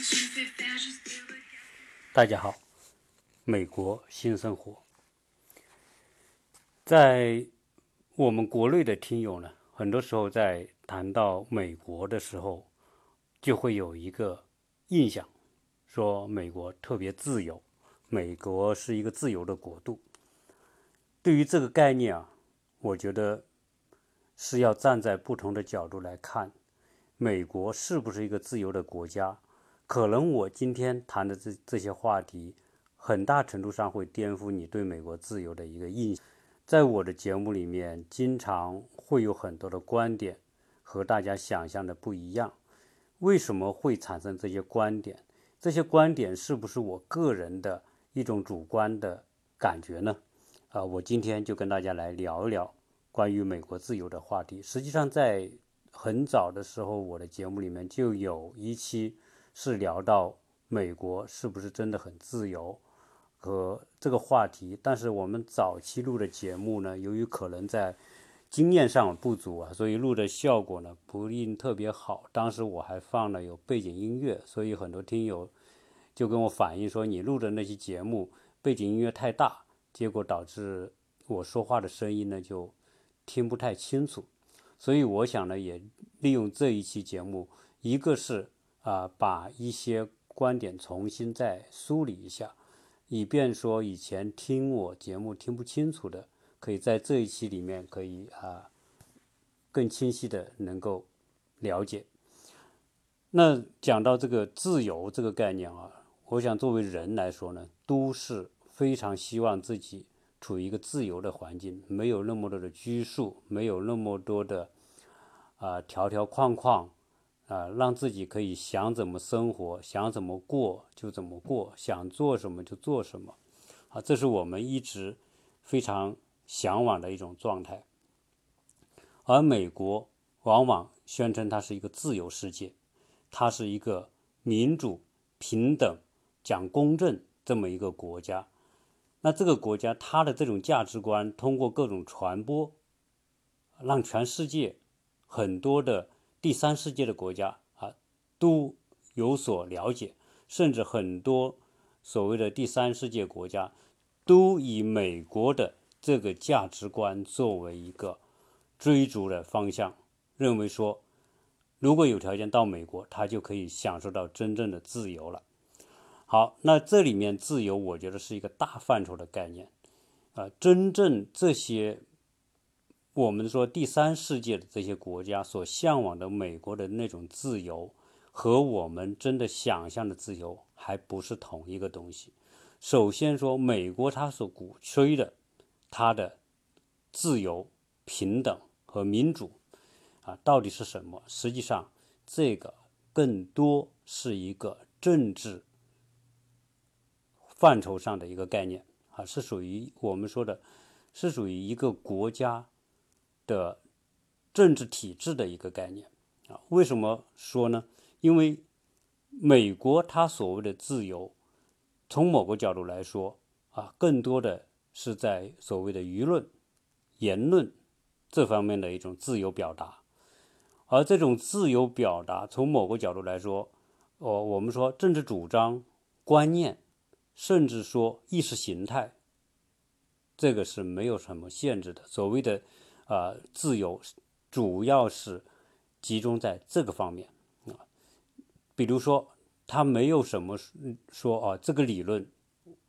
大家好，美国新生活。在我们国内的听友呢，很多时候在谈到美国的时候，就会有一个印象，说美国特别自由，美国是一个自由的国度。对于这个概念啊，我觉得是要站在不同的角度来看，美国是不是一个自由的国家？可能我今天谈的这这些话题，很大程度上会颠覆你对美国自由的一个印象。在我的节目里面，经常会有很多的观点和大家想象的不一样。为什么会产生这些观点？这些观点是不是我个人的一种主观的感觉呢？啊，我今天就跟大家来聊一聊关于美国自由的话题。实际上，在很早的时候，我的节目里面就有一期。是聊到美国是不是真的很自由和这个话题，但是我们早期录的节目呢，由于可能在经验上不足啊，所以录的效果呢不一定特别好。当时我还放了有背景音乐，所以很多听友就跟我反映说，你录的那期节目背景音乐太大，结果导致我说话的声音呢就听不太清楚。所以我想呢，也利用这一期节目，一个是。啊，把一些观点重新再梳理一下，以便说以前听我节目听不清楚的，可以在这一期里面可以啊更清晰的能够了解。那讲到这个自由这个概念啊，我想作为人来说呢，都是非常希望自己处于一个自由的环境，没有那么多的拘束，没有那么多的啊条条框框。啊，让自己可以想怎么生活，想怎么过就怎么过，想做什么就做什么，啊，这是我们一直非常向往的一种状态。而美国往往宣称它是一个自由世界，它是一个民主、平等、讲公正这么一个国家。那这个国家它的这种价值观通过各种传播，让全世界很多的。第三世界的国家啊，都有所了解，甚至很多所谓的第三世界国家都以美国的这个价值观作为一个追逐的方向，认为说，如果有条件到美国，他就可以享受到真正的自由了。好，那这里面自由，我觉得是一个大范畴的概念啊，真正这些。我们说第三世界的这些国家所向往的美国的那种自由，和我们真的想象的自由还不是同一个东西。首先说，美国它所鼓吹的，它的自由、平等和民主，啊，到底是什么？实际上，这个更多是一个政治范畴上的一个概念，啊，是属于我们说的，是属于一个国家。的政治体制的一个概念啊，为什么说呢？因为美国它所谓的自由，从某个角度来说啊，更多的是在所谓的舆论、言论这方面的一种自由表达，而这种自由表达，从某个角度来说，哦，我们说政治主张、观念，甚至说意识形态，这个是没有什么限制的。所谓的。啊，自由主要是集中在这个方面啊，比如说，他没有什么说啊，这个理论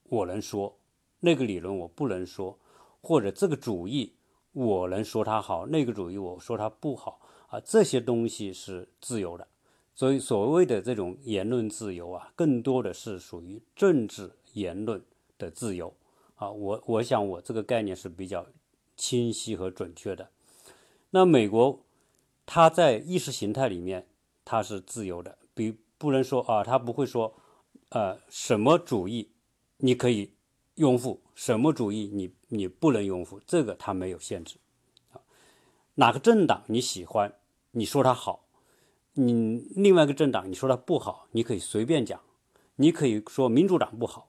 我能说，那个理论我不能说，或者这个主义我能说它好，那个主义我说它不好啊，这些东西是自由的。所以，所谓的这种言论自由啊，更多的是属于政治言论的自由啊。我我想，我这个概念是比较。清晰和准确的。那美国，它在意识形态里面，它是自由的，比不能说啊，它不会说，呃，什么主义你可以拥护，什么主义你你不能拥护，这个它没有限制。哪个政党你喜欢，你说它好，你另外一个政党你说它不好，你可以随便讲，你可以说民主党不好。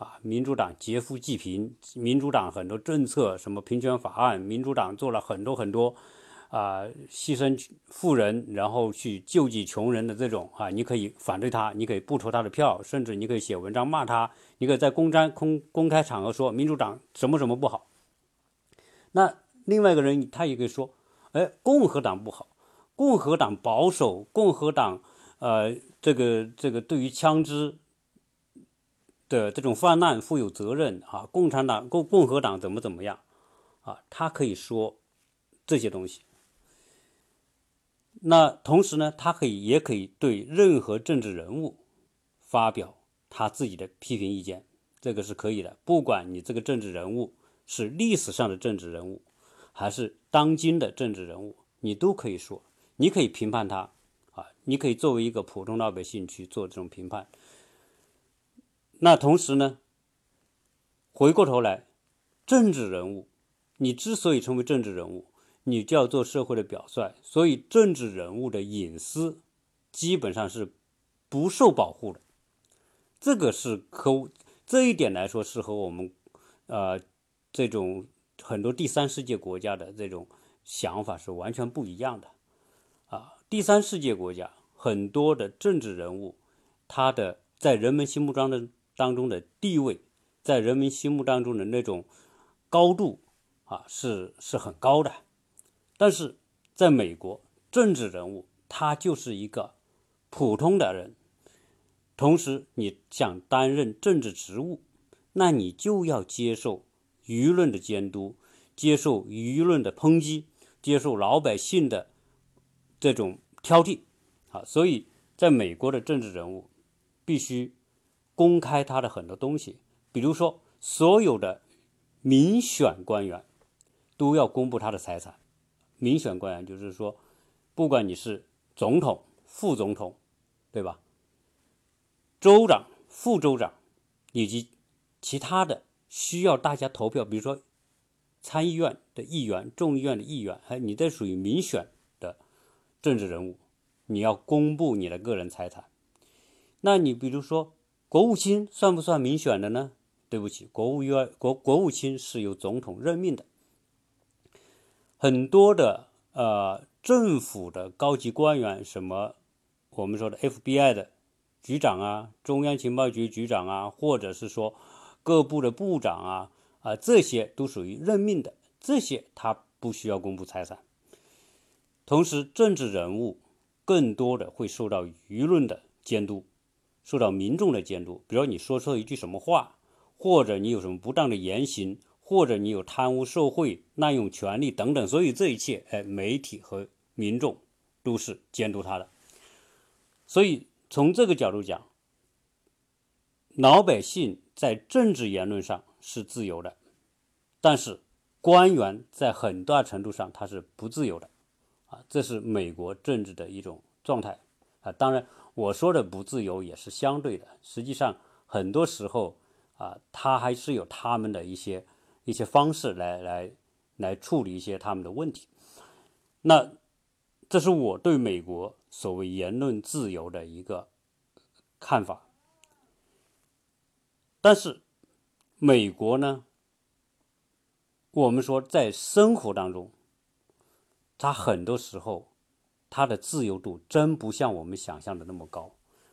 啊，民主党劫富济贫，民主党很多政策，什么平权法案，民主党做了很多很多，啊牺牲富人，然后去救济穷人的这种啊，你可以反对他，你可以不投他的票，甚至你可以写文章骂他，你可以在公开公公开场合说民主党什么什么不好。那另外一个人他也可以说，哎，共和党不好，共和党保守，共和党呃这个这个对于枪支。的这种泛滥负有责任啊，共产党共共和党怎么怎么样啊？他可以说这些东西。那同时呢，他可以也可以对任何政治人物发表他自己的批评意见，这个是可以的。不管你这个政治人物是历史上的政治人物，还是当今的政治人物，你都可以说，你可以评判他啊，你可以作为一个普通老百姓去做这种评判。那同时呢，回过头来，政治人物，你之所以成为政治人物，你就要做社会的表率，所以政治人物的隐私基本上是不受保护的。这个是和这一点来说是和我们呃这种很多第三世界国家的这种想法是完全不一样的啊。第三世界国家很多的政治人物，他的在人们心目中的。当中的地位，在人民心目当中的那种高度啊，是是很高的。但是，在美国，政治人物他就是一个普通的人，同时你想担任政治职务，那你就要接受舆论的监督，接受舆论的抨击，接受老百姓的这种挑剔啊。所以，在美国的政治人物必须。公开他的很多东西，比如说，所有的民选官员都要公布他的财产。民选官员就是说，不管你是总统、副总统，对吧？州长、副州长以及其他的需要大家投票，比如说参议院的议员、众议院的议员，哎，你这属于民选的政治人物，你要公布你的个人财产。那你比如说。国务卿算不算民选的呢？对不起，国务院国国务卿是由总统任命的。很多的呃政府的高级官员，什么我们说的 FBI 的局长啊，中央情报局局长啊，或者是说各部的部长啊啊，这些都属于任命的，这些他不需要公布财产。同时，政治人物更多的会受到舆论的监督。受到民众的监督，比如你说错一句什么话，或者你有什么不当的言行，或者你有贪污受贿、滥用权力等等，所以这一切，哎，媒体和民众都是监督他的。所以从这个角度讲，老百姓在政治言论上是自由的，但是官员在很大程度上他是不自由的，啊，这是美国政治的一种状态啊，当然。我说的不自由也是相对的，实际上很多时候啊，他还是有他们的一些一些方式来来来处理一些他们的问题。那这是我对美国所谓言论自由的一个看法。但是美国呢，我们说在生活当中，他很多时候。它的自由度真不像我们想象的那么高，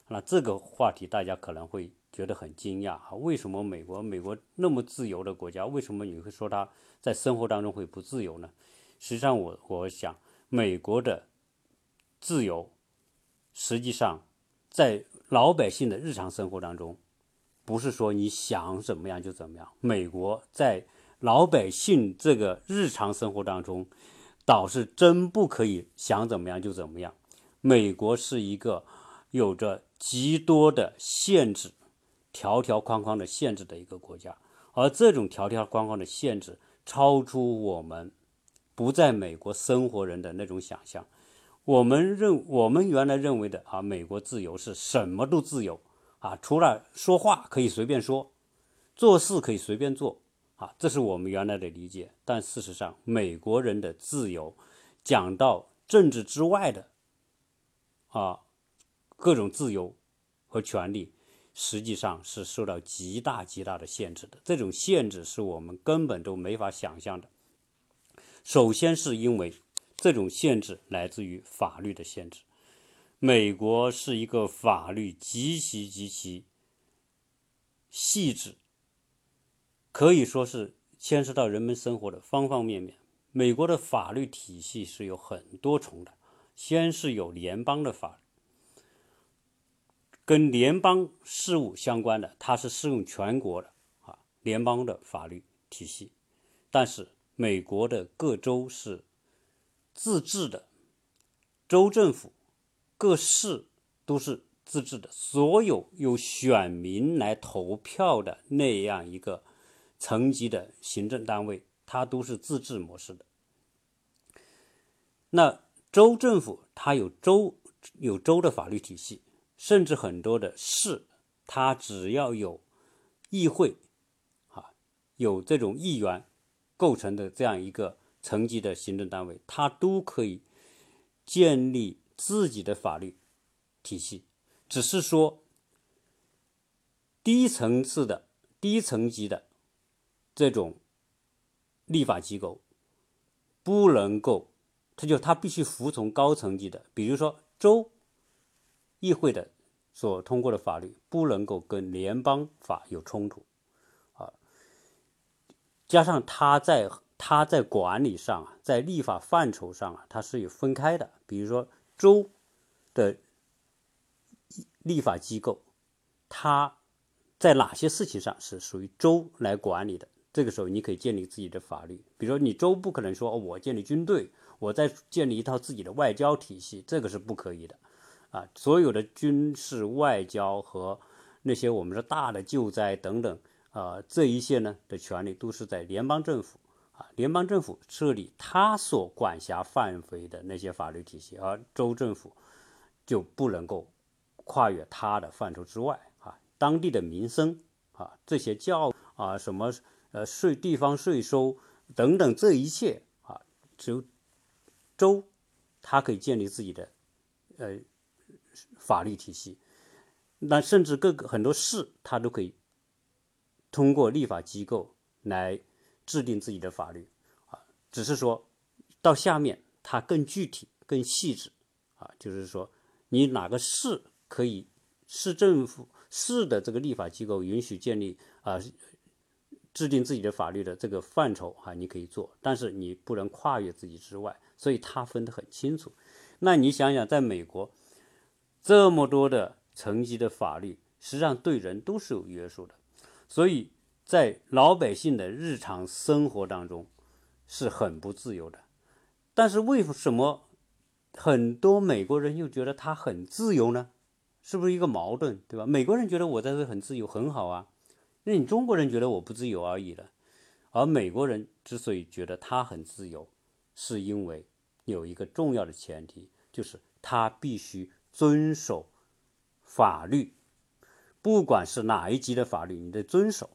那这个话题大家可能会觉得很惊讶啊！为什么美国美国那么自由的国家，为什么你会说它在生活当中会不自由呢？实际上，我我想，美国的自由，实际上在老百姓的日常生活当中，不是说你想怎么样就怎么样。美国在老百姓这个日常生活当中。倒是真不可以想怎么样就怎么样。美国是一个有着极多的限制、条条框框的限制的一个国家，而这种条条框框的限制超出我们不在美国生活人的那种想象。我们认我们原来认为的啊，美国自由是什么都自由啊，除了说话可以随便说，做事可以随便做。啊，这是我们原来的理解，但事实上，美国人的自由，讲到政治之外的，啊，各种自由和权利，实际上是受到极大极大的限制的。这种限制是我们根本都没法想象的。首先是因为这种限制来自于法律的限制。美国是一个法律极其极其细致，可以说是牵涉到人们生活的方方面面。美国的法律体系是有很多重的，先是有联邦的法律，跟联邦事务相关的，它是适用全国的啊，联邦的法律体系。但是美国的各州是自治的，州政府。各市都是自治的，所有由选民来投票的那样一个层级的行政单位，它都是自治模式的。那州政府它有州有州的法律体系，甚至很多的市，它只要有议会啊，有这种议员构成的这样一个层级的行政单位，它都可以建立。自己的法律体系，只是说低层次的、低层级的这种立法机构不能够，他就他必须服从高层级的，比如说州议会的所通过的法律不能够跟联邦法有冲突啊，加上他在他在管理上啊，在立法范畴上啊，它是有分开的，比如说。州的立法机构，它在哪些事情上是属于州来管理的？这个时候，你可以建立自己的法律。比如说，你州不可能说我建立军队，我再建立一套自己的外交体系，这个是不可以的。啊，所有的军事、外交和那些我们说大的救灾等等啊，这一些呢的权利都是在联邦政府。啊，联邦政府设立他所管辖范围的那些法律体系，而州政府就不能够跨越他的范畴之外。啊，当地的民生啊，这些教啊，什么呃税、地方税收等等，这一切啊，只有州，它可以建立自己的呃法律体系。那甚至各个很多市，它都可以通过立法机构来。制定自己的法律啊，只是说到下面它更具体、更细致啊，就是说你哪个市可以市政府市的这个立法机构允许建立啊制定自己的法律的这个范畴啊，你可以做，但是你不能跨越自己之外，所以它分得很清楚。那你想想，在美国这么多的层级的法律，实际上对人都是有约束的，所以。在老百姓的日常生活当中是很不自由的，但是为什么很多美国人又觉得他很自由呢？是不是一个矛盾，对吧？美国人觉得我在这很自由，很好啊，那你中国人觉得我不自由而已了。而美国人之所以觉得他很自由，是因为有一个重要的前提，就是他必须遵守法律，不管是哪一级的法律，你得遵守。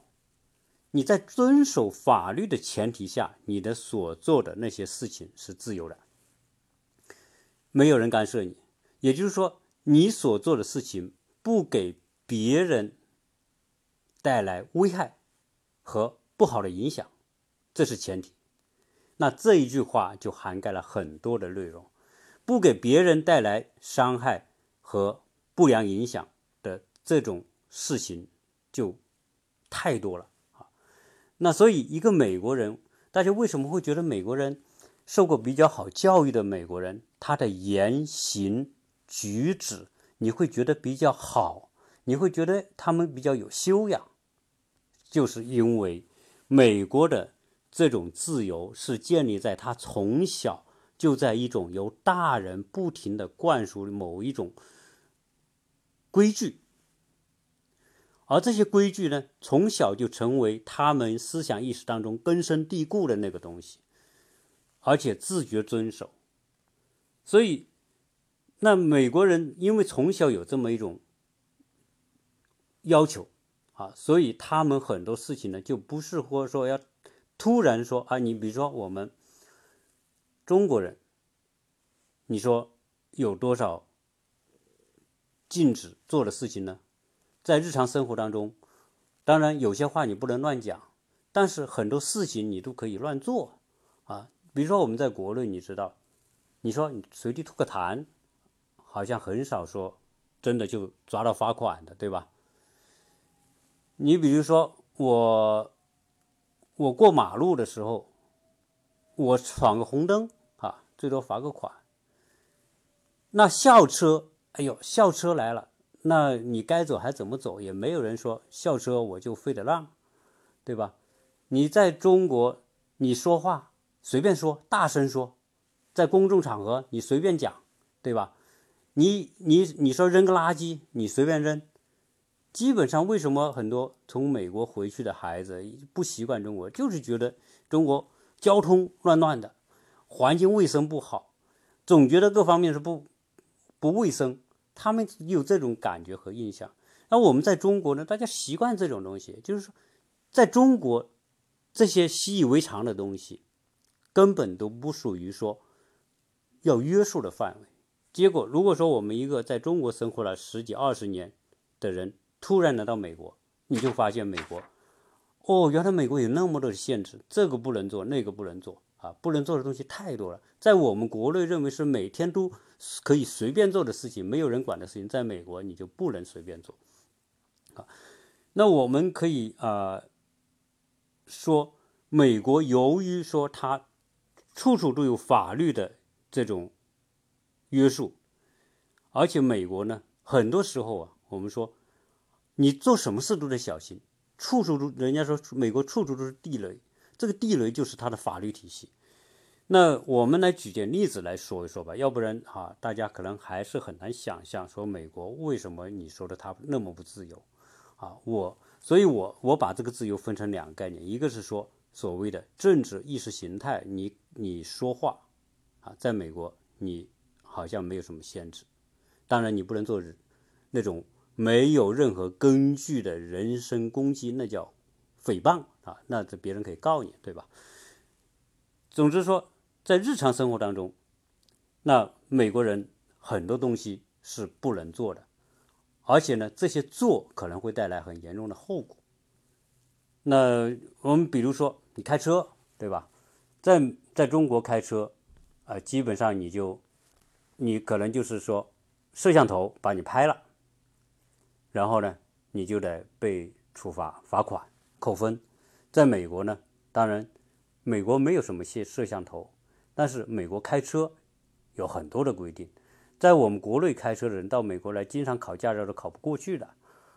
你在遵守法律的前提下，你的所做的那些事情是自由的，没有人干涉你。也就是说，你所做的事情不给别人带来危害和不好的影响，这是前提。那这一句话就涵盖了很多的内容，不给别人带来伤害和不良影响的这种事情就太多了啊。那所以，一个美国人，大家为什么会觉得美国人受过比较好教育的美国人，他的言行举止你会觉得比较好，你会觉得他们比较有修养，就是因为美国的这种自由是建立在他从小就在一种由大人不停的灌输某一种规矩。而这些规矩呢，从小就成为他们思想意识当中根深蒂固的那个东西，而且自觉遵守。所以，那美国人因为从小有这么一种要求啊，所以他们很多事情呢，就不是或说要突然说啊，你比如说我们中国人，你说有多少禁止做的事情呢？在日常生活当中，当然有些话你不能乱讲，但是很多事情你都可以乱做啊。比如说我们在国内，你知道，你说你随地吐个痰，好像很少说真的就抓到罚款的，对吧？你比如说我，我过马路的时候，我闯个红灯啊，最多罚个款。那校车，哎呦，校车来了，那你该走还怎么走？也没有人说校车我就非得让，对吧？你在中国，你说话随便说，大声说。在公众场合，你随便讲，对吧？你你你说扔个垃圾，你随便扔。基本上，为什么很多从美国回去的孩子不习惯中国，就是觉得中国交通乱乱的，环境卫生不好，总觉得各方面是不不卫生。他们有这种感觉和印象。那我们在中国呢？大家习惯这种东西，就是说，在中国这些习以为常的东西，根本都不属于说。要约束的范围，结果如果说我们一个在中国生活了十几二十年的人突然来到美国，你就发现美国，哦，原来美国有那么多的限制，这个不能做，那个不能做啊，不能做的东西太多了。在我们国内认为是每天都可以随便做的事情，没有人管的事情，在美国你就不能随便做啊。那我们可以啊说，美国由于说它处处都有法律的。这种约束，而且美国呢，很多时候啊，我们说你做什么事都得小心，处处都人家说美国处处都是地雷，这个地雷就是它的法律体系。那我们来举件例子来说一说吧，要不然啊，大家可能还是很难想象说美国为什么你说的它那么不自由啊？我，所以我我把这个自由分成两个概念，一个是说所谓的政治意识形态，你你说话。啊，在美国，你好像没有什么限制，当然你不能做那种没有任何根据的人身攻击，那叫诽谤啊，那这别人可以告你，对吧？总之说，在日常生活当中，那美国人很多东西是不能做的，而且呢，这些做可能会带来很严重的后果。那我们比如说，你开车，对吧？在在中国开车。啊，基本上你就，你可能就是说，摄像头把你拍了，然后呢，你就得被处罚、罚款、扣分。在美国呢，当然，美国没有什么摄摄像头，但是美国开车有很多的规定。在我们国内开车的人到美国来，经常考驾照都考不过去的，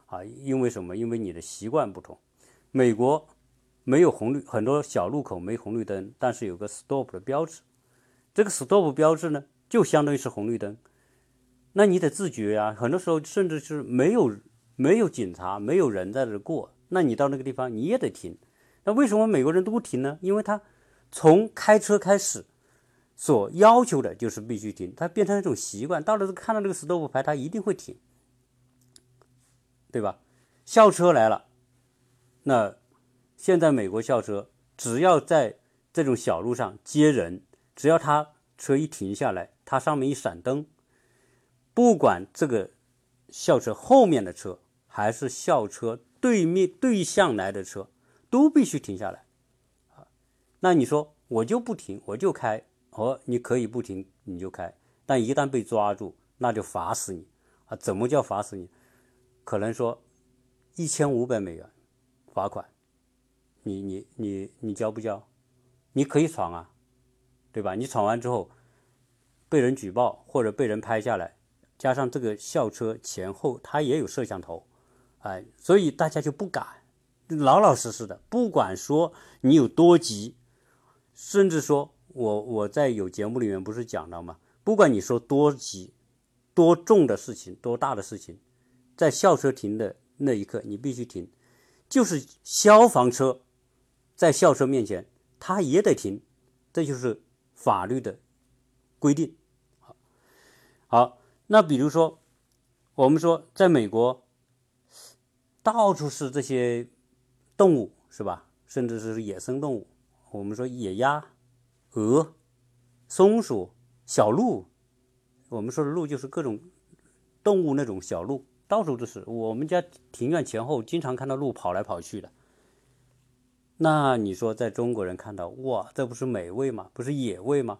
啊，因为什么？因为你的习惯不同。美国没有红绿，很多小路口没红绿灯，但是有个 stop 的标志。这个 stop 标志呢，就相当于是红绿灯，那你得自觉呀。很多时候甚至是没有没有警察，没有人在这过，那你到那个地方你也得停。那为什么美国人都不停呢？因为他从开车开始所要求的就是必须停，他变成一种习惯，到了看到这个 stop 牌，他一定会停，对吧？校车来了，那现在美国校车只要在这种小路上接人。只要他车一停下来，它上面一闪灯，不管这个校车后面的车还是校车对面对向来的车，都必须停下来。啊，那你说我就不停，我就开，哦，你可以不停，你就开，但一旦被抓住，那就罚死你啊！怎么叫罚死你？可能说一千五百美元罚款，你你你你交不交？你可以闯啊。对吧？你闯完之后，被人举报或者被人拍下来，加上这个校车前后它也有摄像头，哎，所以大家就不敢，老老实实的，不管说你有多急，甚至说我我在有节目里面不是讲了吗？不管你说多急、多重的事情、多大的事情，在校车停的那一刻，你必须停，就是消防车在校车面前，它也得停，这就是。法律的规定，好，好，那比如说，我们说，在美国，到处是这些动物，是吧？甚至是野生动物，我们说野鸭、鹅、松鼠、小鹿，我们说的鹿就是各种动物那种小鹿，到处都是。我们家庭院前后经常看到鹿跑来跑去的。那你说，在中国人看到哇，这不是美味吗？不是野味吗？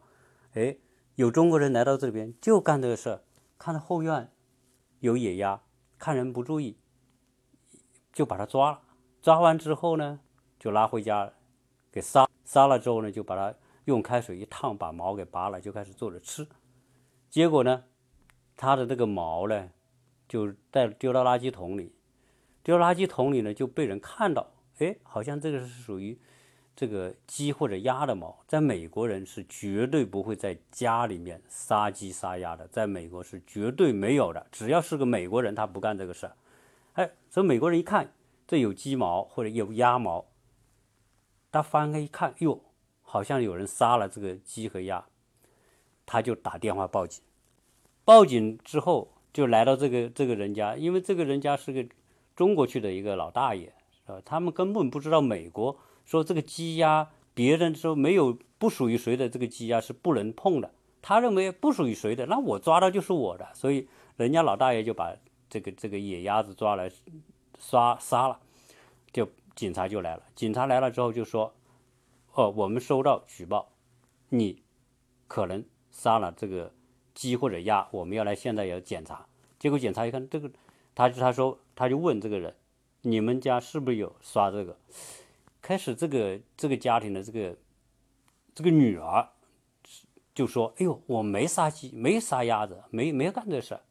哎，有中国人来到这边就干这个事儿，看到后院有野鸭，看人不注意，就把它抓了。抓完之后呢，就拉回家给杀。杀了之后呢，就把它用开水一烫，把毛给拔了，就开始做着吃。结果呢，它的这个毛呢，就带丢到垃圾桶里。丢垃圾桶里呢，就被人看到，哎，好像这个是属于这个鸡或者鸭的毛。在美国人是绝对不会在家里面杀鸡杀鸭的，在美国是绝对没有的。只要是个美国人，他不干这个事儿。哎，所以美国人一看这有鸡毛或者有鸭毛，他翻开一看，哟，好像有人杀了这个鸡和鸭，他就打电话报警。报警之后就来到这个这个人家，因为这个人家是个。中国去的一个老大爷，呃，他们根本不知道美国说这个鸡鸭，别人说没有不属于谁的这个鸡鸭是不能碰的，他认为不属于谁的，那我抓到就是我的，所以人家老大爷就把这个这个野鸭子抓来杀杀了，就警察就来了，警察来了之后就说，哦，我们收到举报，你可能杀了这个鸡或者鸭，我们要来现在要检查，结果检查一看这个。他就他说他就问这个人，你们家是不是有刷这个？开始这个这个家庭的这个这个女儿就说：“哎呦，我没杀鸡，没杀鸭子，没没干这事儿。”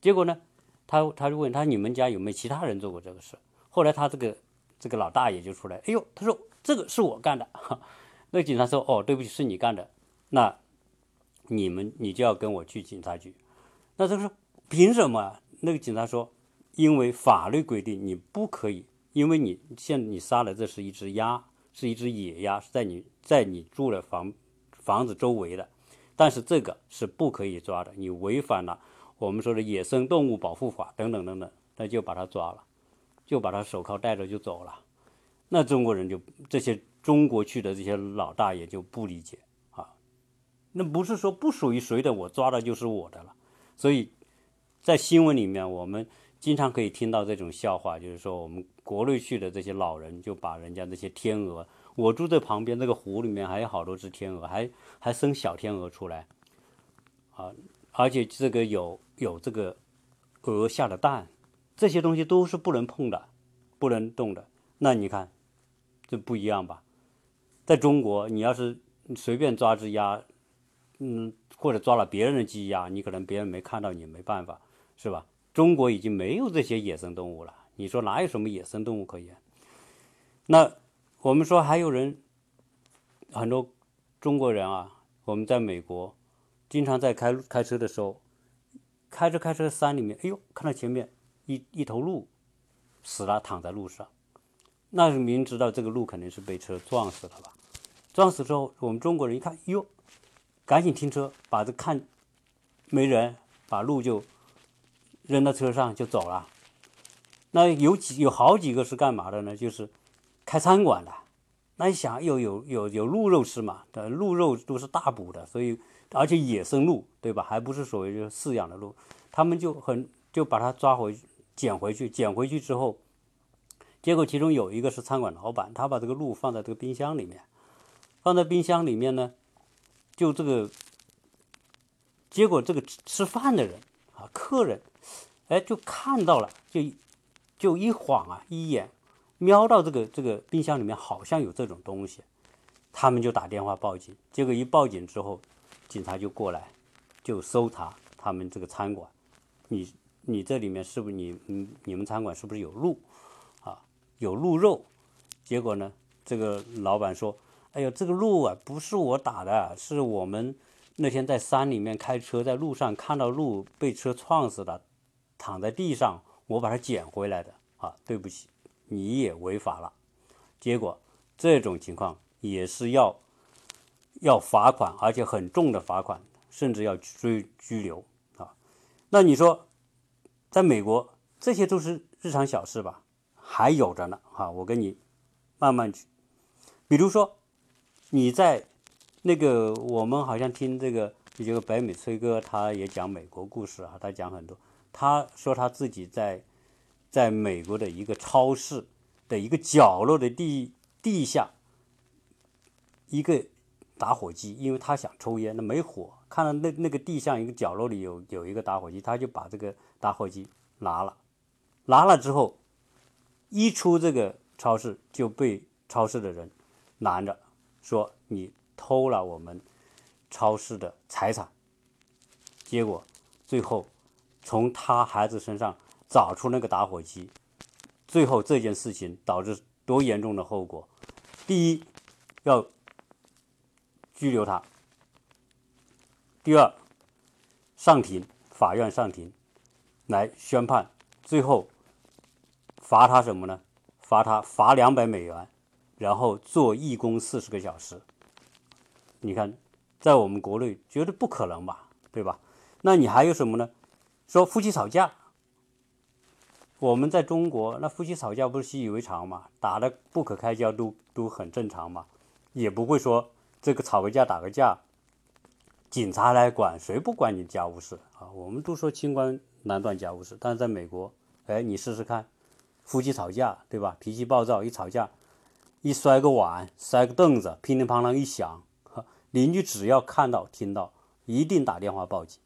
结果呢，他他就问他：“你们家有没有其他人做过这个事？”后来他这个这个老大爷就出来：“哎呦，他说这个是我干的。”那警察说：“哦，对不起，是你干的。那你们你就要跟我去警察局。”那他说：“凭什么？”那个警察说。因为法律规定你不可以，因为你现你杀了这是一只鸭，是一只野鸭，是在你在你住的房房子周围的，但是这个是不可以抓的，你违反了我们说的野生动物保护法等等等等，那就把他抓了，就把他手铐带着就走了。那中国人就这些中国去的这些老大爷就不理解啊，那不是说不属于谁的我抓的就是我的了，所以在新闻里面我们。经常可以听到这种笑话，就是说我们国内去的这些老人就把人家那些天鹅，我住在旁边这个湖里面还有好多只天鹅，还还生小天鹅出来，啊，而且这个有有这个鹅下的蛋，这些东西都是不能碰的，不能动的。那你看，这不一样吧？在中国，你要是随便抓只鸭，嗯，或者抓了别人的鸡鸭，你可能别人没看到，你没办法，是吧？中国已经没有这些野生动物了，你说哪有什么野生动物可言？那我们说还有人，很多中国人啊，我们在美国经常在开开车的时候，开着开车山里面，哎呦，看到前面一一头鹿死了，躺在路上，那明知道这个鹿肯定是被车撞死了吧？撞死之后，我们中国人一看，哟，赶紧停车，把这看没人，把鹿就。扔到车上就走了，那有几有好几个是干嘛的呢？就是开餐馆的。那你想，有有有有鹿肉吃嘛？的鹿肉都是大补的，所以而且野生鹿，对吧？还不是所谓就饲养的鹿，他们就很就把它抓回捡回去，捡回去之后，结果其中有一个是餐馆老板，他把这个鹿放在这个冰箱里面，放在冰箱里面呢，就这个，结果这个吃饭的人啊，客人。哎，就看到了，就就一晃啊，一眼瞄到这个这个冰箱里面好像有这种东西，他们就打电话报警。结果一报警之后，警察就过来，就搜查他们这个餐馆。你你这里面是不是你嗯你们餐馆是不是有鹿啊？有鹿肉？结果呢，这个老板说：“哎呦，这个鹿啊，不是我打的，是我们那天在山里面开车，在路上看到鹿被车撞死的。”躺在地上，我把它捡回来的啊！对不起，你也违法了。结果这种情况也是要要罚款，而且很重的罚款，甚至要追拘留啊！那你说，在美国这些都是日常小事吧？还有着呢啊！我跟你慢慢举，比如说你在那个我们好像听这个这个北美崔哥，他也讲美国故事啊，他讲很多。他说他自己在在美国的一个超市的一个角落的地地下一个打火机，因为他想抽烟，那没火，看到那那个地上一个角落里有有一个打火机，他就把这个打火机拿了，拿了之后，一出这个超市就被超市的人拦着，说你偷了我们超市的财产。结果最后从他孩子身上找出那个打火机，最后这件事情导致多严重的后果？第一，要。拘留他。第二，上庭，法院上庭来宣判，最后罚他什么呢？罚他罚两百美元，然后做义工四十个小时。你看，在我们国内绝对不可能吧，对吧？那你还有什么呢？说夫妻吵架，我们在中国那夫妻吵架不是习以为常嘛，打的不可开交都都很正常嘛，也不会说。这个吵个架打个架，警察来管谁不管你家务事啊？我们都说清官难断家务事，但是在美国，哎，你试试看，夫妻吵架对吧？脾气暴躁一吵架，一摔个碗、摔个凳子，乒铃乓啷一响，邻居只要看到听到，一定打电话报警。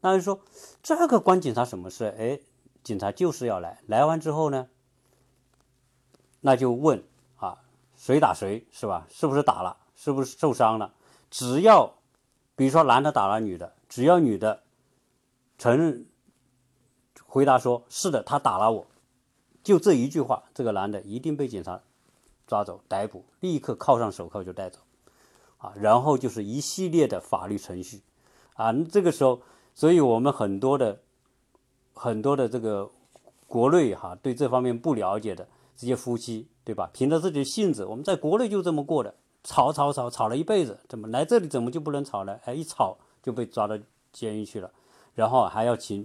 那就说这个关警察什么事？哎，警察就是要来，来完之后呢，那就问啊，谁打谁是吧？是不是打了？是不是受伤了？只要，比如说男的打了女的，只要女的承认回答说是的，他打了我，就这一句话，这个男的一定被警察抓走逮捕，立刻铐上手铐就带走，啊，然后就是一系列的法律程序，啊，这个时候，所以我们很多的很多的这个国内哈对这方面不了解的这些夫妻，对吧？凭着自己的性子，我们在国内就这么过的。吵吵吵吵了一辈子，怎么来这里怎么就不能吵呢？哎，一吵就被抓到监狱去了，然后还要请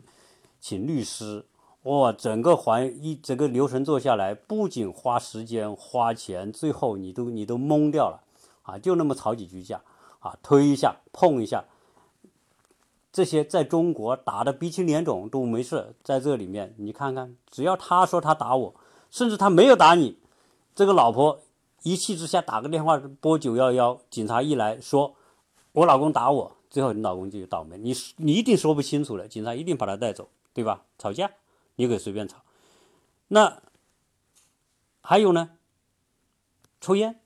请律师，哇，整个环一整个流程做下来，不仅花时间花钱，最后你都你都懵掉了啊！就那么吵几句架啊，推一下碰一下，这些在中国打的鼻青脸肿都没事，在这里面你看看，只要他说他打我，甚至他没有打你，这个老婆。一气之下打个电话拨九幺幺，警察一来说，我老公打我，最后你老公就倒霉，你你一定说不清楚了，警察一定把他带走，对吧？吵架你可以随便吵，那还有呢？抽烟，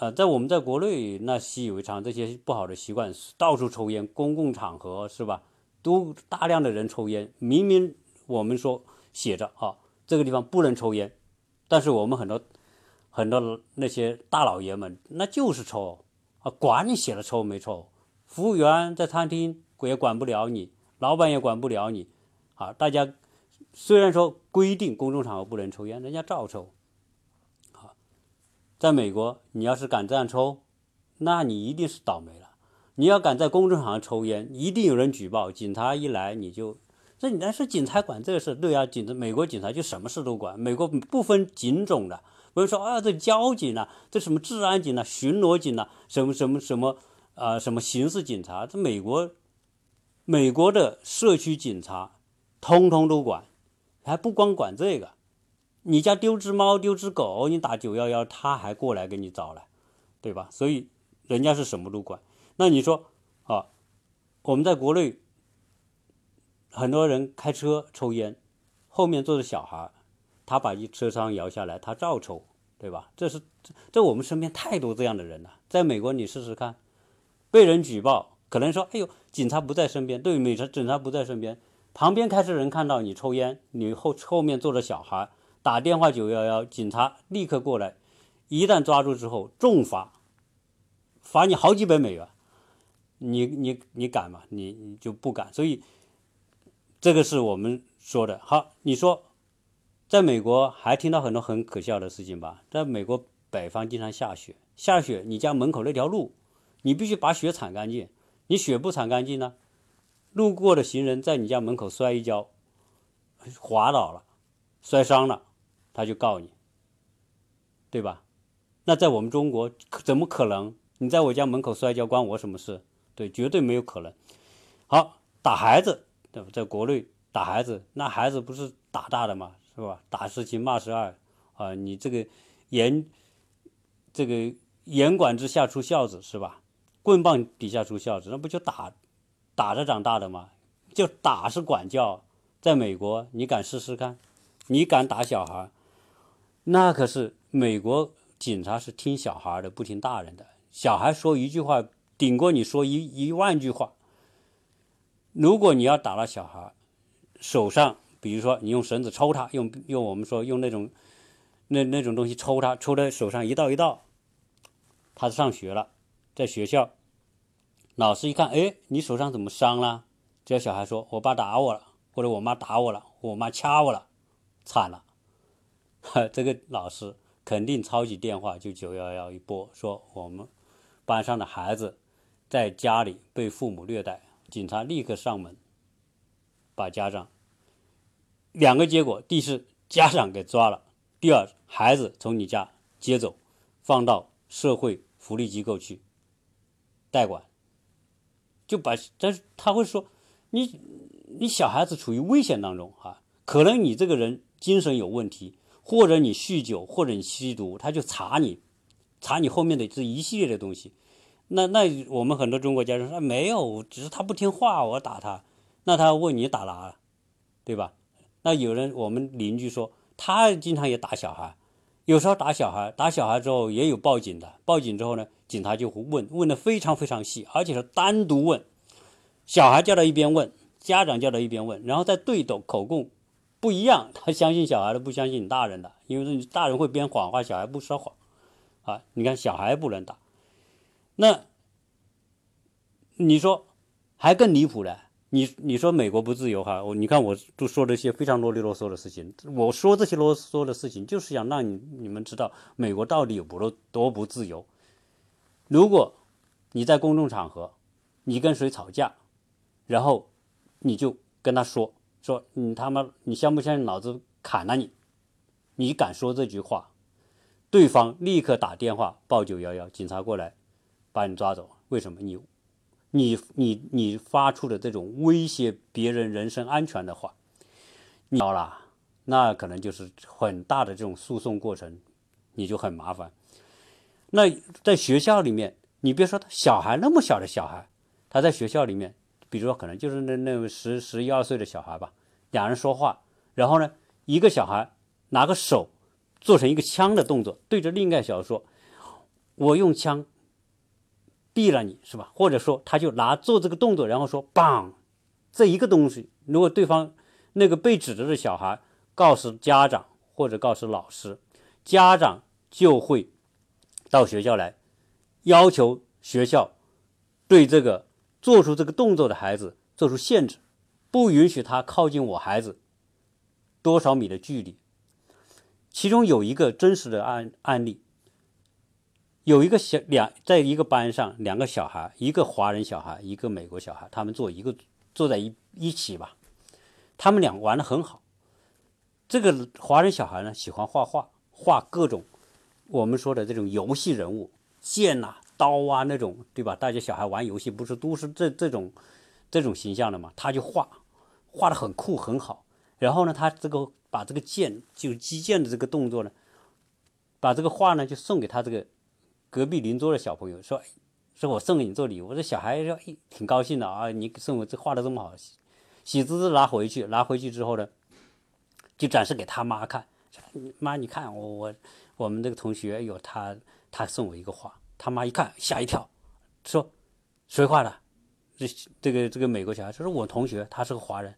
啊，在我们在国内那习以为常，这些不好的习惯，到处抽烟，公共场合是吧？都大量的人抽烟，明明我们说写着啊，这个地方不能抽烟，但是我们很多。很多那些大老爷们，那就是抽啊，管你写了抽没抽，服务员在餐厅也管不了你，老板也管不了你，啊，大家虽然说规定公众场合不能抽烟，人家照抽，在美国，你要是敢这样抽，那你一定是倒霉了。你要敢在公众场合抽烟，一定有人举报，警察一来你就，这你那是警察管这个事，对啊，警察美国警察就什么事都管，美国不分警种的。不是说啊，这交警啊，这什么治安警啊、巡逻警啊，什么什么什么啊，什么刑事警察，这美国，美国的社区警察，通通都管，还不光管这个，你家丢只猫、丢只狗，你打九幺幺，他还过来给你找来，对吧？所以人家是什么都管。那你说啊，我们在国内，很多人开车抽烟，后面坐着小孩。他把一车窗摇下来，他照抽，对吧？这是这我们身边太多这样的人了。在美国，你试试看，被人举报，可能说：“哎呦，警察不在身边。”对，美车警察不在身边，旁边开车人看到你抽烟，你后后面坐着小孩，打电话九幺幺，警察立刻过来，一旦抓住之后重罚，罚你好几百美元。你你你敢吗？你你就不敢。所以这个是我们说的。好，你说。在美国还听到很多很可笑的事情吧？在美国北方经常下雪，下雪你家门口那条路，你必须把雪铲干净。你雪不铲干净呢，路过的行人在你家门口摔一跤，滑倒了，摔伤了，他就告你，对吧？那在我们中国怎么可能？你在我家门口摔跤关我什么事？对，绝对没有可能。好，打孩子，对吧？在国内打孩子，那孩子不是打大的嘛？是吧？打是亲，骂是爱，啊，你这个严，这个严管之下出孝子，是吧？棍棒底下出孝子，那不就打打着长大的吗？就打是管教，在美国你敢试试看？你敢打小孩？那可是美国警察是听小孩的，不听大人的。小孩说一句话，顶过你说一一万句话。如果你要打了小孩，手上，比如说你用绳子抽他，用用我们说用那种那那种东西抽他，抽的手上一道一道，他上学了，在学校，老师一看，哎，你手上怎么伤了？这小孩说：“我爸打我了，或者我妈打我了，我妈掐我了，惨了。” 这个老师肯定抄起电话就九幺幺一拨，说我们班上的孩子在家里被父母虐待，警察立刻上门，把家长两个结果：第一是，家长给抓了；第二，孩子从你家接走，放到社会福利机构去代管，就把但是他会说。你你小孩子处于危险当中啊，可能你这个人精神有问题，或者你酗酒，或者你吸毒，他就查你，查你后面的这一系列的东西。那那我们很多中国家长说没有，只是他不听话，我打他。那他问你打哪了，对吧？那有人我们邻居说他经常也打小孩，有时候打小孩，打小孩之后也有报警的，报警之后呢，警察就会问问的非常非常细，而且是单独问。小孩叫到一边问，家长叫到一边问，然后再对斗口供，不一样。他相信小孩的，不相信你大人的，因为你大人会编谎话，小孩不说谎。啊，你看小孩不能打，那你说还更离谱了。你你说美国不自由哈？我你看我都说这些非常啰里啰嗦的事情。我说这些啰嗦的事情，就是想让你你们知道美国到底有多多不自由。如果你在公众场合，你跟谁吵架？然后，你就跟他说说你他妈你相不相信老子砍了你？你敢说这句话，对方立刻打电话报九幺幺，警察过来把你抓走。为什么？你你你你发出的这种威胁别人人身安全的话，你好了，那可能就是很大的这种诉讼过程，你就很麻烦。那在学校里面，你别说小孩那么小的小孩，他在学校里面。比如说，可能就是那那十十一二岁的小孩吧，两人说话，然后呢，一个小孩拿个手做成一个枪的动作，对着另一个小孩说：“我用枪毙了你，是吧？”或者说，他就拿做这个动作，然后说：“棒！”这一个东西，如果对方那个被指着的小孩告诉家长或者告诉老师，家长就会到学校来要求学校对这个。做出这个动作的孩子做出限制，不允许他靠近我孩子多少米的距离。其中有一个真实的案案例，有一个小两在一个班上，两个小孩，一个华人小孩，一个美国小孩，他们坐一个坐在一一起吧，他们俩玩的很好。这个华人小孩呢，喜欢画画，画各种我们说的这种游戏人物，剑呐。刀啊，那种对吧？大家小孩玩游戏不是都是这这种这种形象的嘛？他就画画的很酷很好。然后呢，他这个把这个剑就击剑的这个动作呢，把这个画呢就送给他这个隔壁邻桌的小朋友，说说我送给你做礼物。这小孩说挺高兴的啊，你送我这画的这么好，喜滋滋拿回去，拿回去之后呢，就展示给他妈看，妈你看我我我们这个同学有他他送我一个画。他妈一看吓一跳，说：“谁画的？”这这个这个美国小孩说：“是我同学，他是个华人。”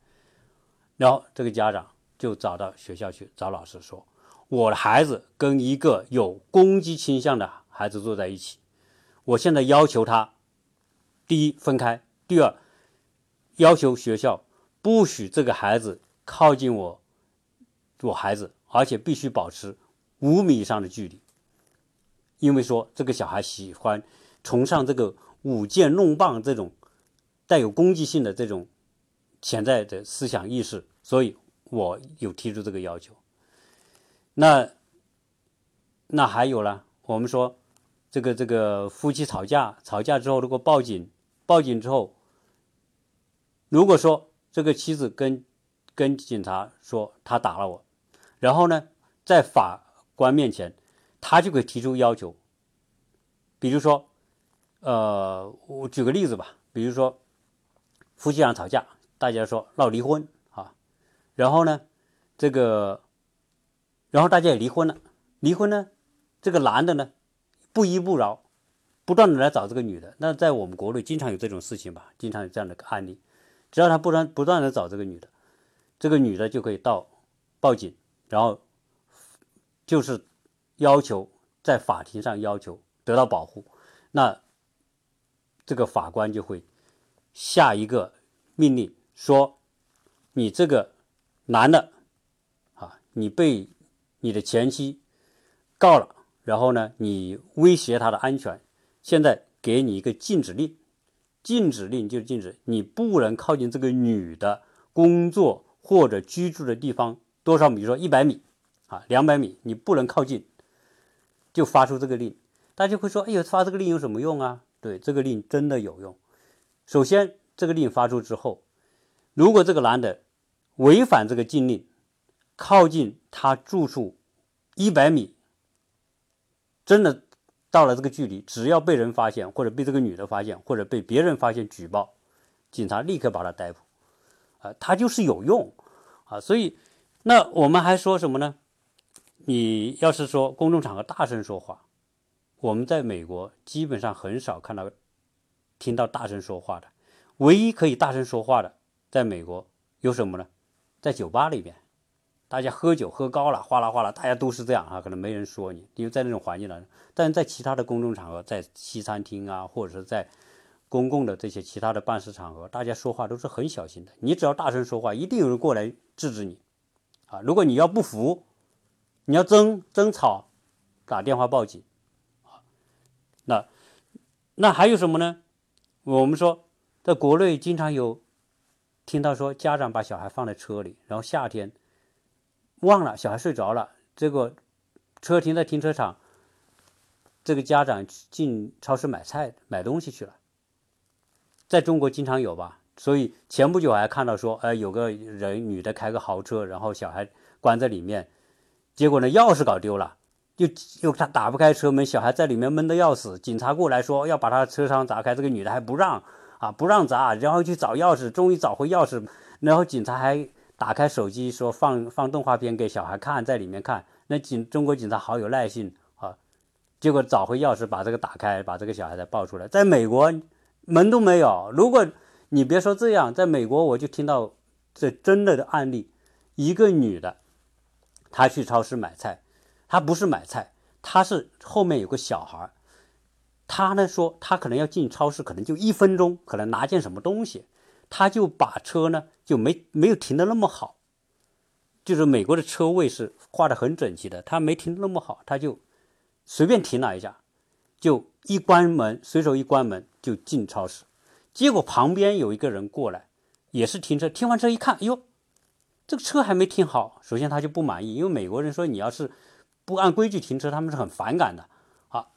然后这个家长就找到学校去找老师说：“我的孩子跟一个有攻击倾向的孩子坐在一起，我现在要求他，第一分开，第二要求学校不许这个孩子靠近我，我孩子，而且必须保持五米以上的距离。”因为说这个小孩喜欢崇尚这个舞剑弄棒这种带有攻击性的这种潜在的思想意识，所以我有提出这个要求。那那还有呢？我们说这个这个夫妻吵架，吵架之后如果报警，报警之后，如果说这个妻子跟跟警察说他打了我，然后呢，在法官面前。他就可以提出要求，比如说，呃，我举个例子吧，比如说夫妻俩吵架，大家说闹离婚啊，然后呢，这个，然后大家也离婚了，离婚呢，这个男的呢，不依不饶，不断的来找这个女的。那在我们国内经常有这种事情吧，经常有这样的案例，只要他不断不断的找这个女的，这个女的就可以到报警，然后就是要求在法庭上要求得到保护，那。这个法官就会下一个命令，说你这个男的啊，你被你的前妻告了，然后呢，你威胁她的安全，现在给你一个禁止令，禁止令就是禁止你不能靠近这个女的工作或者居住的地方多少米，比如说一百米啊，两百米，你不能靠近，就发出这个令，大家会说，哎呦，发这个令有什么用啊？对这个令真的有用。首先，这个令发出之后，如果这个男的违反这个禁令，靠近他住处一百米，真的到了这个距离，只要被人发现，或者被这个女的发现，或者被别人发现举报，警察立刻把他逮捕。啊，他就是有用啊。所以，那我们还说什么呢？你要是说公众场合大声说话。我们在美国基本上很少看到、听到大声说话的，唯一可以大声说话的，在美国有什么呢？在酒吧里边，大家喝酒喝高了，哗啦哗啦，大家都是这样啊，可能没人说你，因为在那种环境当中。但是在其他的公众场合，在西餐厅啊，或者是在公共的这些其他的办事场合，大家说话都是很小心的。你只要大声说话，一定有人过来制止你啊！如果你要不服，你要争争吵，打电话报警。那那还有什么呢？我们说，在国内经常有听到说，家长把小孩放在车里，然后夏天忘了小孩睡着了，结果车停在停车场，这个家长进超市买菜买东西去了。在中国经常有吧？所以前不久还看到说，哎，有个人女的开个豪车，然后小孩关在里面，结果呢钥匙搞丢了。又又他打不开车门，小孩在里面闷得要死。警察过来说要把他车窗砸开，这个女的还不让啊，不让砸，然后去找钥匙，终于找回钥匙。然后警察还打开手机说放放动画片给小孩看，在里面看。那警中国警察好有耐心啊，结果找回钥匙，把这个打开，把这个小孩再抱出来。在美国门都没有。如果你别说这样，在美国我就听到这真的的案例，一个女的，他去超市买菜。他不是买菜，他是后面有个小孩他呢说他可能要进超市，可能就一分钟，可能拿件什么东西，他就把车呢就没没有停的那么好，就是美国的车位是画的很整齐的，他没停那么好，他就随便停了一下，就一关门，随手一关门就进超市，结果旁边有一个人过来，也是停车，停完车一看，哎呦，这个车还没停好，首先他就不满意，因为美国人说你要是。不按规矩停车，他们是很反感的。好，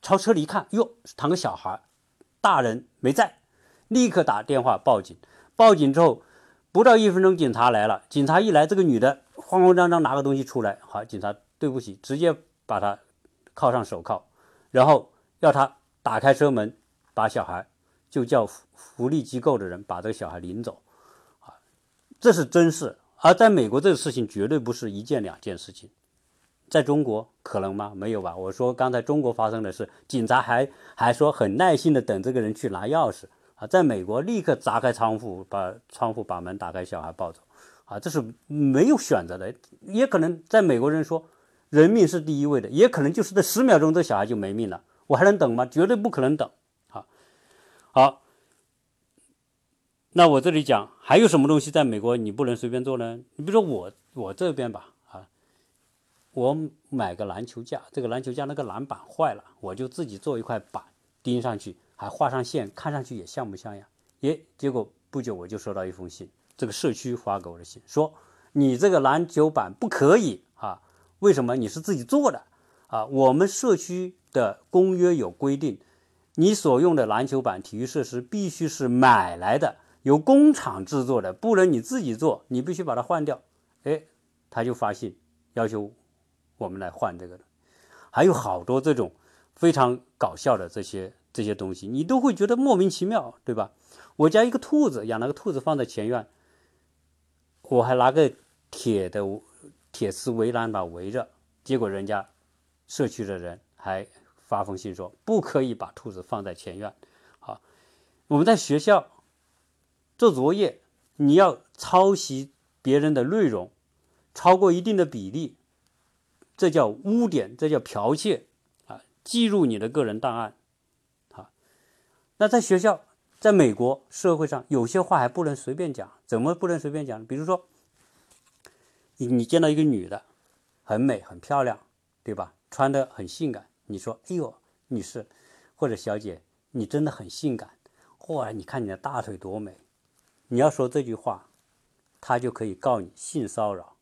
超车里一看，哟，躺个小孩，大人没在，立刻打电话报警。报警之后，不到一分钟，警察来了。警察一来，这个女的慌慌张张拿个东西出来。好，警察对不起，直接把她铐上手铐，然后要她打开车门，把小孩就叫福利机构的人把这个小孩领走。这是真事。而在美国，这个事情绝对不是一件两件事情。在中国可能吗？没有吧。我说刚才中国发生的事，警察还还说很耐心的等这个人去拿钥匙啊。在美国立刻砸开窗户，把窗户把门打开，小孩抱走啊。这是没有选择的，也可能在美国人说人命是第一位的，也可能就是这十秒钟这小孩就没命了，我还能等吗？绝对不可能等。好，好，那我这里讲还有什么东西在美国你不能随便做呢？你比如说我我这边吧。啊我买个篮球架，这个篮球架那个篮板坏了，我就自己做一块板钉上去，还画上线，看上去也像不像呀？耶！结果不久我就收到一封信，这个社区发给我的信，说你这个篮球板不可以啊？为什么？你是自己做的啊？我们社区的公约有规定，你所用的篮球板、体育设施必须是买来的，由工厂制作的，不能你自己做，你必须把它换掉。哎，他就发信要求。我们来换这个的，还有好多这种非常搞笑的这些这些东西，你都会觉得莫名其妙，对吧？我家一个兔子，养了个兔子放在前院，我还拿个铁的铁丝围栏把围着，结果人家社区的人还发封信说不可以把兔子放在前院。好，我们在学校做作业，你要抄袭别人的内容，超过一定的比例，这叫污点，这叫剽窃啊！记录你的个人档案。啊，那在学校，在美国社会上，有些话还不能随便讲。怎么不能随便讲？比如说。你你见到一个女的，很美很漂亮，对吧？穿的很性感，你说，哎呦，女士或者小姐，你真的很性感，哇！你看你的大腿多美，你要说这句话，他就可以告你性骚扰。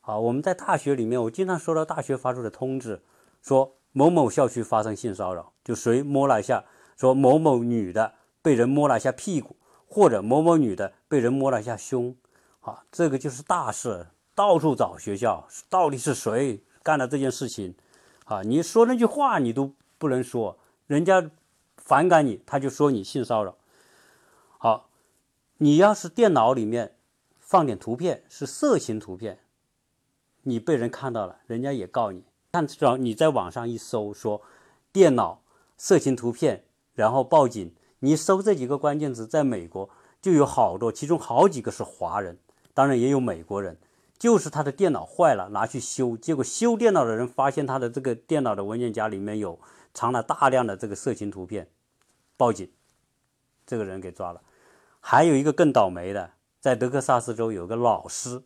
好，我们在大学里面，我经常收到大学发出的通知，说某某校区发生性骚扰，就谁摸了一下，说某某女的被人摸了一下屁股，或者某某女的被人摸了一下胸，啊，这个就是大事。到处找学校，到底是谁干了这件事情？啊，你说那句话你都不能说，人家反感你，他就说你性骚扰。好，你要是电脑里面放点图片是色情图片，你被人看到了，人家也告你。看，只要你在网上一搜说电脑色情图片，然后报警，你搜这几个关键词，在美国就有好多，其中好几个是华人，当然也有美国人。就是他的电脑坏了，拿去修，结果修电脑的人发现他的这个电脑的文件夹里面有藏了大量的这个色情图片，报警，这个人给抓了。还有一个更倒霉的，在德克萨斯州有个老师，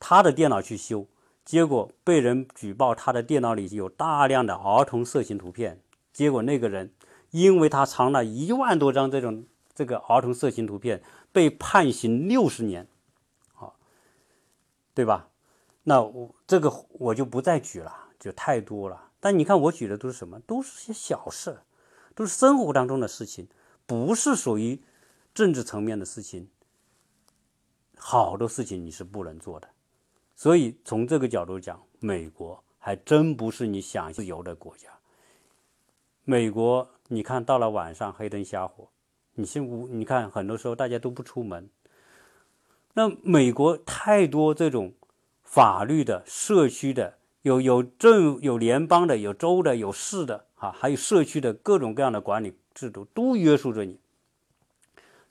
他的电脑去修，结果被人举报他的电脑里有大量的儿童色情图片，结果那个人因为他藏了一万多张这种这个儿童色情图片，被判刑六十年。对吧？那我这个我就不再举了，就太多了。但你看我举的都是什么？都是些小事，都是生活当中的事情，不是属于政治层面的事情。好多事情你是不能做的。所以从这个角度讲，美国还真不是你想自由的国家。美国，你看到了晚上黑灯瞎火，你是无你看很多时候大家都不出门。那美国太多这种法律的、社区的，有有政、有联邦的、有州的、有市的，啊，还有社区的各种各样的管理制度都约束着你。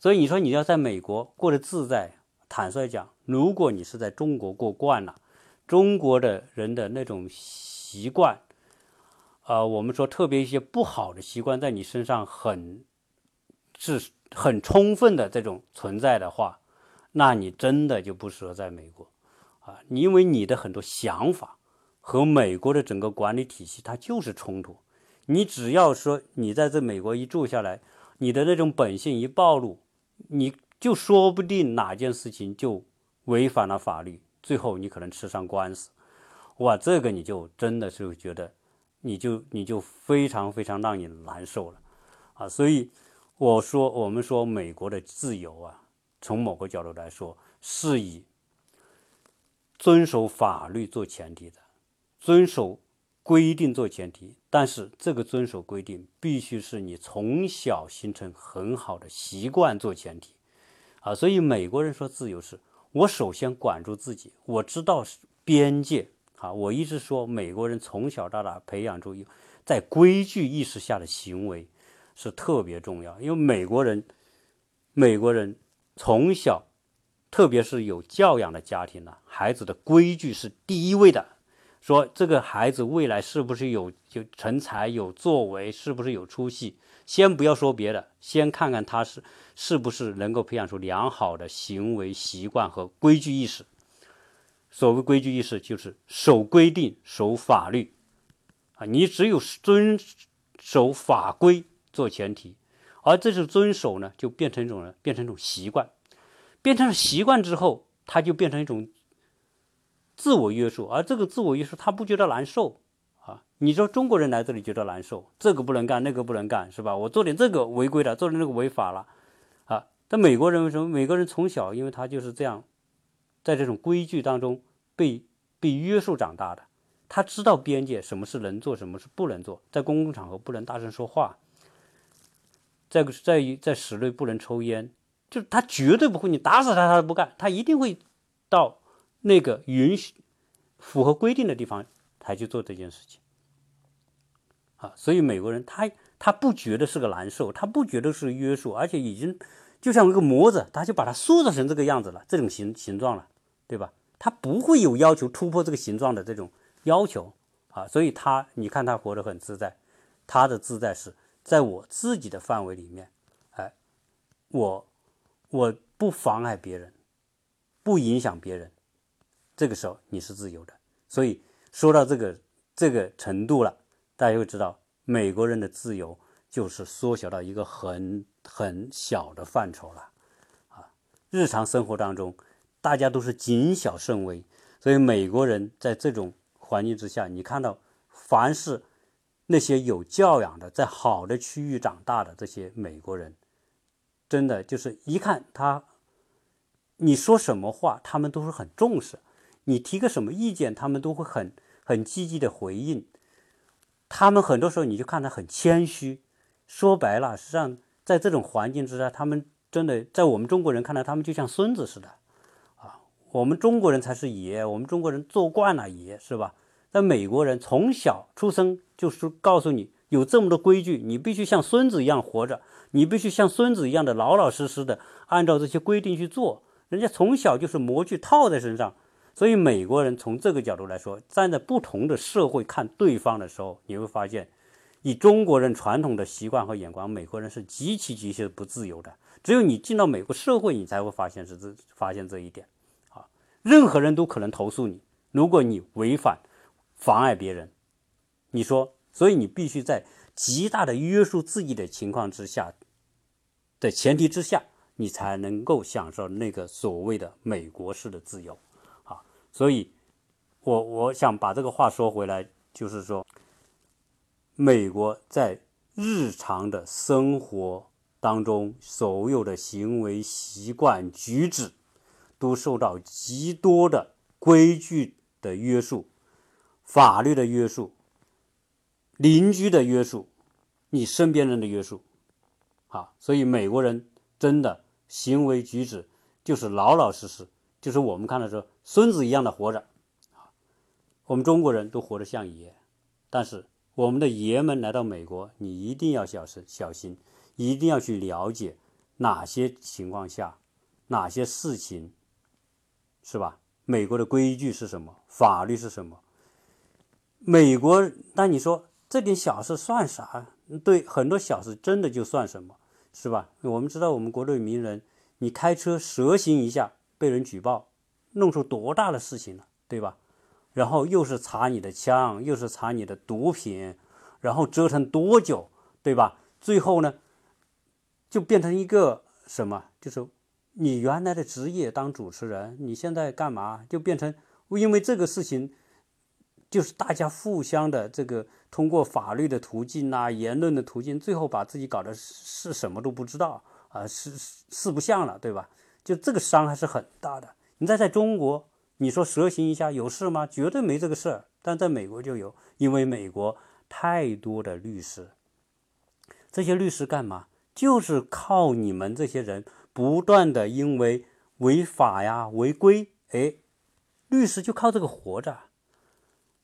所以你说你要在美国过得自在，坦率讲，如果你是在中国过惯了，中国的人的那种习惯，呃，我们说特别一些不好的习惯在你身上很是很充分的这种存在的话。那你真的就不适合在美国，啊，因为你的很多想法和美国的整个管理体系它就是冲突。你只要说你在这美国一住下来，你的那种本性一暴露，你就说不定哪件事情就违反了法律，最后你可能吃上官司。哇，这个你就真的是觉得，你就你就非常非常让你难受了，啊，所以我说我们说美国的自由啊。从某个角度来说，是以遵守法律做前提的，遵守规定做前提。但是，这个遵守规定必须是你从小形成很好的习惯做前提啊。所以，美国人说自由是，我首先管住自己，我知道边界啊。我一直说，美国人从小到大培养出在规矩意识下的行为是特别重要，因为美国人，美国人。从小，特别是有教养的家庭呢，孩子的规矩是第一位的。说这个孩子未来是不是有有成才、有作为，是不是有出息？先不要说别的，先看看他是是不是能够培养出良好的行为习惯和规矩意识。所谓规矩意识，就是守规定、守法律啊。你只有遵守法规做前提。而这种遵守呢，就变成一种变成一种习惯，变成了习惯之后，它就变成一种自我约束。而这个自我约束，他不觉得难受啊？你说中国人来这里觉得难受，这个不能干，那个不能干，是吧？我做点这个违规了，做点那个违法了啊？但美国人为什么？美国人从小，因为他就是这样，在这种规矩当中被被约束长大的，他知道边界，什么是能做，什么是不能做，在公共场合不能大声说话。在在在室内不能抽烟，就他绝对不会，你打死他他都不干，他一定会到那个允许符合规定的地方才去做这件事情。啊，所以美国人他他不觉得是个难受，他不觉得是约束，而且已经就像一个模子，他就把它塑造成这个样子了，这种形形状了，对吧？他不会有要求突破这个形状的这种要求啊，所以他你看他活得很自在，他的自在是在我自己的范围里面，哎，我我不妨碍别人，不影响别人，这个时候你是自由的。所以说到这个这个程度了，大家会知道美国人的自由就是缩小到一个很很小的范畴了啊，日常生活当中。大家都是谨小慎微，所以美国人在这种环境之下，你看到，凡是那些有教养的，在好的区域长大的这些美国人，真的就是一看他，你说什么话，他们都是很重视；你提个什么意见，他们都会很很积极的回应。他们很多时候你就看他很谦虚，说白了，实际上在这种环境之下，他们真的在我们中国人看来，他们就像孙子似的。啊我们中国人才是爷，我们中国人做惯了爷，是吧？在美国人从小出生就是告诉你有这么多规矩，你必须像孙子一样活着，你必须像孙子一样的老老实实的按照这些规定去做。人家从小就是模具套在身上，所以美国人从这个角度来说，站在不同的社会看对方的时候，你会发现，以中国人传统的习惯和眼光，美国人是极其极其不自由的。只有你进到美国社会，你才会发现是这发现这一点。啊任何人都可能投诉你，如果你违反、妨碍别人，你说，所以你必须在极大的约束自己的情况之下的前提之下，你才能够享受那个所谓的美国式的自由。所以，我我想把这个话说回来，就是说，美国在日常的生活当中所有的行为习惯举止。都受到极多的规矩的约束、法律的约束、邻居的约束、你身边人的约束，啊，所以美国人真的行为举止就是老老实实，就是我们看的时候孙子一样的活着，啊，我们中国人都活得像爷，但是我们的爷们来到美国，你一定要小心小心，一定要去了解哪些情况下，哪些事情。是吧？美国的规矩是什么？法律是什么？美国，那你说这点小事算啥？对，很多小事真的就算什么，是吧？我们知道，我们国内名人，你开车蛇行一下被人举报，弄出多大的事情了，对吧？然后又是查你的枪，又是查你的毒品，然后折腾多久，对吧？最后呢，就变成一个什么？就是。你原来的职业当主持人，你现在干嘛？就变成因为这个事情，就是大家互相的这个通过法律的途径啊、言论的途径，最后把自己搞得是什么都不知道啊，是四不像了，对吧？就这个伤还是很大的。你再在中国，你说蛇行一下有事吗？绝对没这个事儿。但在美国就有，因为美国太多的律师，这些律师干嘛？就是靠你们这些人。不断的因为违法呀、违规，哎，律师就靠这个活着。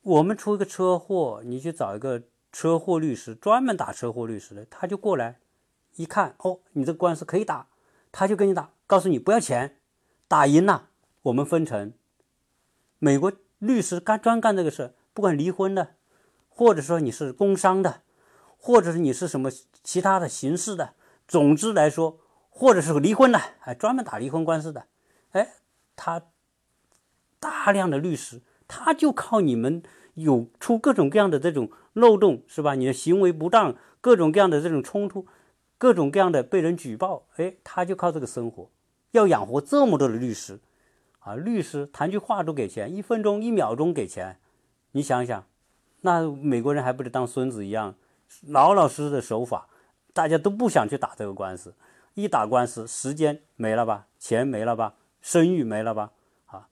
我们出一个车祸，你去找一个车祸律师，专门打车祸律师的，他就过来一看，哦，你这官司可以打，他就跟你打，告诉你不要钱，打赢了我们分成。美国律师干专干这个事，不管离婚的，或者说你是工伤的，或者是你是什么其他的形式的，总之来说。或者是离婚的，哎专门打离婚官司的，哎，他大量的律师，他就靠你们有出各种各样的这种漏洞，是吧？你的行为不当，各种各样的这种冲突，各种各样的被人举报，哎，他就靠这个生活，要养活这么多的律师，啊，律师谈句话都给钱，一分钟、一秒钟给钱，你想想，那美国人还不得当孙子一样，老老实实的守法，大家都不想去打这个官司。一打官司，时间没了吧，钱没了吧，声誉没了吧，啊，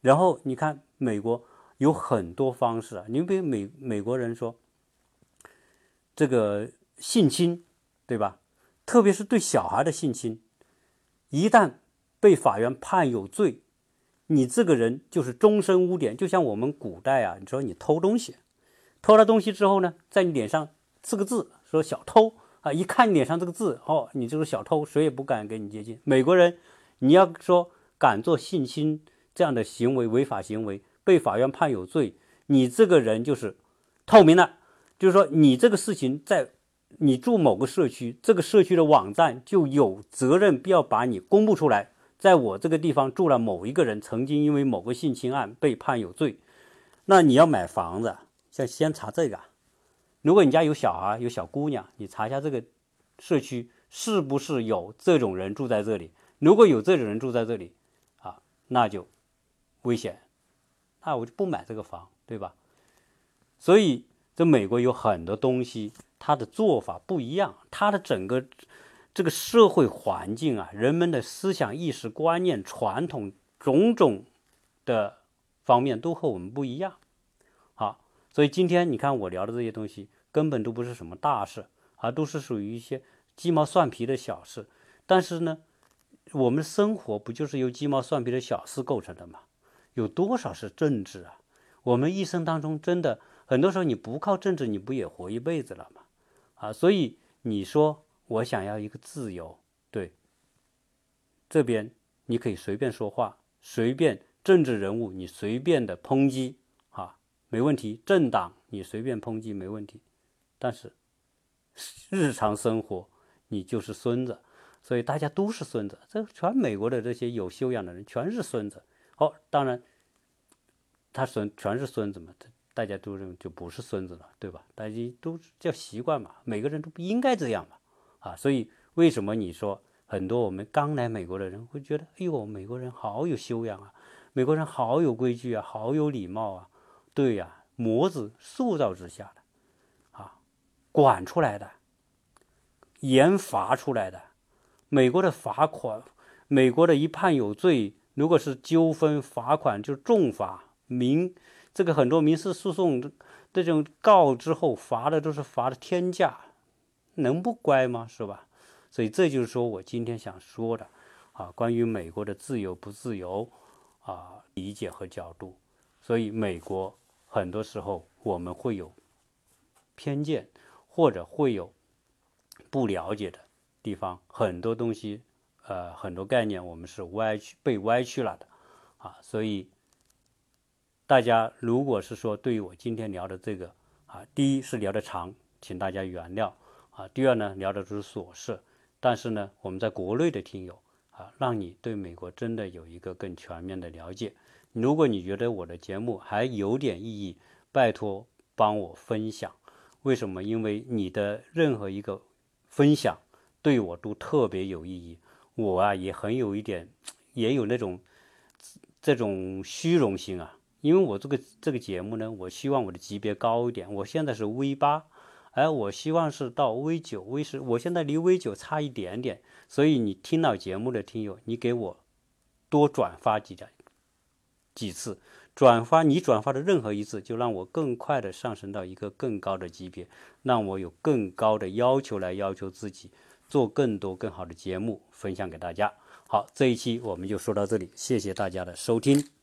然后你看美国有很多方式啊，你比如美美国人说这个性侵，对吧？特别是对小孩的性侵，一旦被法院判有罪，你这个人就是终身污点。就像我们古代啊，你说你偷东西，偷了东西之后呢，在你脸上刺个字，说小偷啊，一看你脸上这个字，哦，你就是小偷，谁也不敢跟你接近。美国人，你要说敢做性侵这样的行为，违法行为，被法院判有罪，你这个人就是透明了，就是说你这个事情在。你住某个社区，这个社区的网站就有责任必要把你公布出来。在我这个地方住了某一个人，曾经因为某个性侵案被判有罪，那你要买房子，先先查这个。如果你家有小孩、有小姑娘，你查一下这个社区是不是有这种人住在这里。如果有这种人住在这里，啊，那就危险，那我就不买这个房，对吧？所以，这美国有很多东西。他的做法不一样，他的整个这个社会环境啊，人们的思想意识观念、传统种种的方面都和我们不一样。好，所以今天你看我聊的这些东西，根本都不是什么大事，而都是属于一些鸡毛蒜皮的小事。但是呢，我们生活不就是由鸡毛蒜皮的小事构成的吗？有多少是政治啊？我们一生当中真的很多时候你不靠政治，你不也活一辈子了吗？啊，所以你说我想要一个自由，对，这边你可以随便说话，随便政治人物你随便的抨击啊，没问题，政党你随便抨击没问题，但是日常生活你就是孙子，所以大家都是孙子，这全美国的这些有修养的人全是孙子。好，当然他孙全是孙子嘛。大家都认为就不是孙子了，对吧？大家都叫习惯嘛，每个人都不应该这样嘛，啊，所以为什么你说很多我们刚来美国的人会觉得，哎呦，美国人好有修养啊，美国人好有规矩啊，好有礼貌啊？对呀，模子塑造之下的，啊，管出来的，严罚出来的，美国的罚款，美国的一判有罪，如果是纠纷罚款就重罚，民。这个很多民事诉讼这种告之后罚的都是罚的天价，能不乖吗？是吧？所以这就是说我今天想说的啊，关于美国的自由不自由啊，理解和角度。所以美国很多时候我们会有偏见，或者会有不了解的地方，很多东西呃很多概念我们是歪曲被歪曲了的啊，所以。大家如果是说对于我今天聊的这个啊，第一是聊的长，请大家原谅啊。第二呢，聊的都是琐事，但是呢，我们在国内的听友啊，让你对美国真的有一个更全面的了解。如果你觉得我的节目还有点意义，拜托帮我分享。为什么？因为你的任何一个分享对我都特别有意义。我啊也很有一点，也有那种这种虚荣心啊。因为我这个这个节目呢，我希望我的级别高一点。我现在是 V 八，而我希望是到 V 九、V 十。我现在离 V 九差一点点，所以你听到节目的听友，你给我多转发几条几次，转发你转发的任何一次，就让我更快的上升到一个更高的级别，让我有更高的要求来要求自己，做更多更好的节目分享给大家。好，这一期我们就说到这里，谢谢大家的收听。